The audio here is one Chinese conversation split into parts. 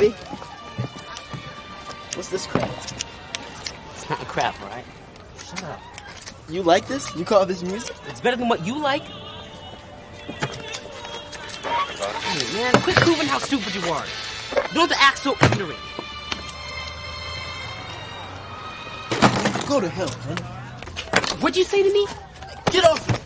Hey, B. What's this crap? It's not a crap, alright? Shut up. You like this? You call this music? It's better than what you like. Hey, man, quit proving how stupid you are. You don't have to act so ignorant. Go to hell, man. What'd you say to me? Get off! Benny!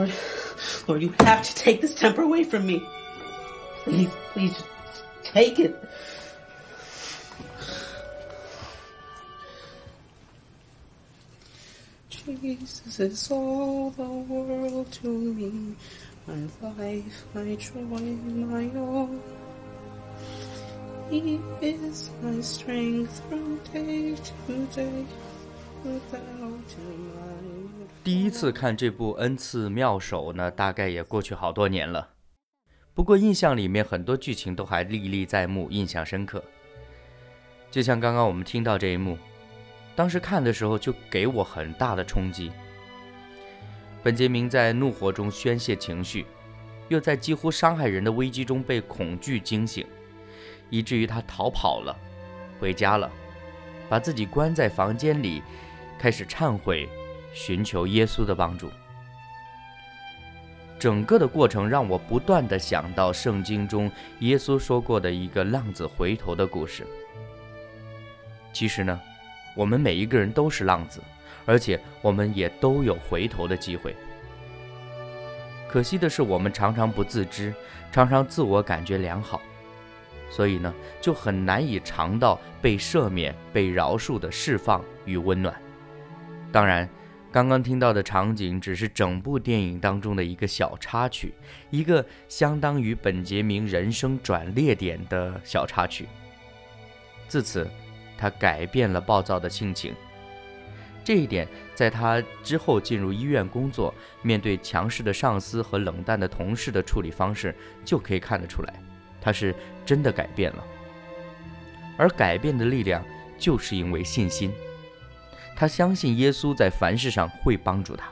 Lord, Lord, you have to take this temper away from me. Please, please, take it. Jesus is all the world to me, my life, my joy, my all. He is my strength from day to day. 第一次看这部《恩赐妙手》呢，大概也过去好多年了。不过印象里面很多剧情都还历历在目，印象深刻。就像刚刚我们听到这一幕，当时看的时候就给我很大的冲击。本杰明在怒火中宣泄情绪，又在几乎伤害人的危机中被恐惧惊醒，以至于他逃跑了，回家了，把自己关在房间里，开始忏悔。寻求耶稣的帮助。整个的过程让我不断的想到圣经中耶稣说过的一个浪子回头的故事。其实呢，我们每一个人都是浪子，而且我们也都有回头的机会。可惜的是，我们常常不自知，常常自我感觉良好，所以呢，就很难以尝到被赦免、被饶恕的释放与温暖。当然。刚刚听到的场景只是整部电影当中的一个小插曲，一个相当于本杰明人生转捩点的小插曲。自此，他改变了暴躁的性情。这一点，在他之后进入医院工作，面对强势的上司和冷淡的同事的处理方式就可以看得出来，他是真的改变了。而改变的力量，就是因为信心。他相信耶稣在凡事上会帮助他。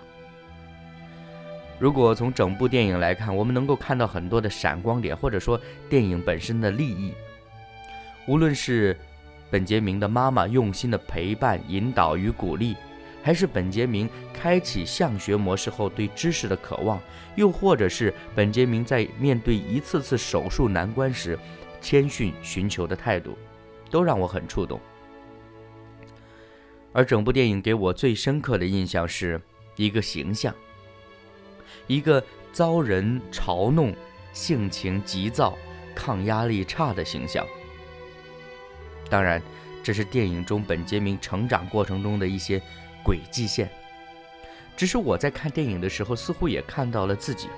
如果从整部电影来看，我们能够看到很多的闪光点，或者说电影本身的利益。无论是本杰明的妈妈用心的陪伴、引导与鼓励，还是本杰明开启向学模式后对知识的渴望，又或者是本杰明在面对一次次手术难关时谦逊寻求的态度，都让我很触动。而整部电影给我最深刻的印象是一个形象，一个遭人嘲弄、性情急躁、抗压力差的形象。当然，这是电影中本杰明成长过程中的一些轨迹线。只是我在看电影的时候，似乎也看到了自己。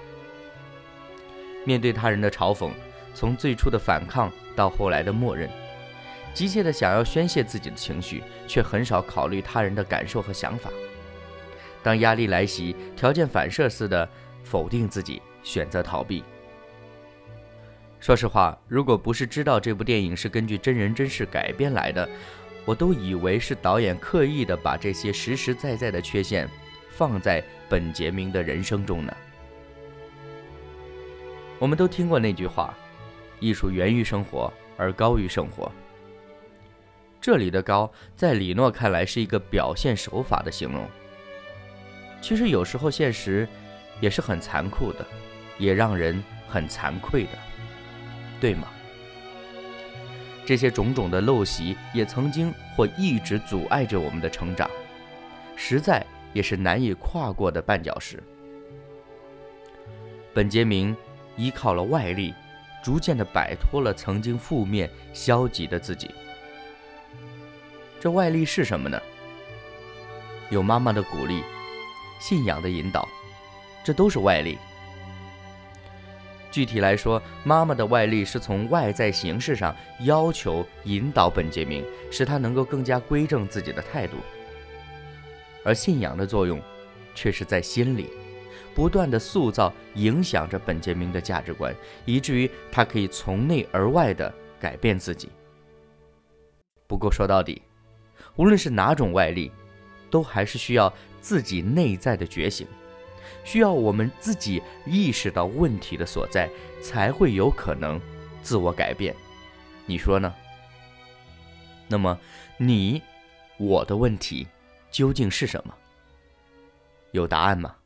面对他人的嘲讽，从最初的反抗到后来的默认。急切地想要宣泄自己的情绪，却很少考虑他人的感受和想法。当压力来袭，条件反射似的否定自己，选择逃避。说实话，如果不是知道这部电影是根据真人真事改编来的，我都以为是导演刻意的把这些实实在在的缺陷放在本杰明的人生中呢。我们都听过那句话：“艺术源于生活，而高于生活。这里的“高”在李诺看来是一个表现手法的形容。其实有时候现实也是很残酷的，也让人很惭愧的，对吗？这些种种的陋习也曾经或一直阻碍着我们的成长，实在也是难以跨过的绊脚石。本杰明依靠了外力，逐渐的摆脱了曾经负面消极的自己。这外力是什么呢？有妈妈的鼓励。信仰的引导，这都是外力。具体来说，妈妈的外力是从外在形式上要求引导本杰明，使他能够更加规正自己的态度；而信仰的作用，却是在心里，不断的塑造、影响着本杰明的价值观，以至于他可以从内而外的改变自己。不过说到底，无论是哪种外力，都还是需要。自己内在的觉醒，需要我们自己意识到问题的所在，才会有可能自我改变。你说呢？那么，你我的问题究竟是什么？有答案吗？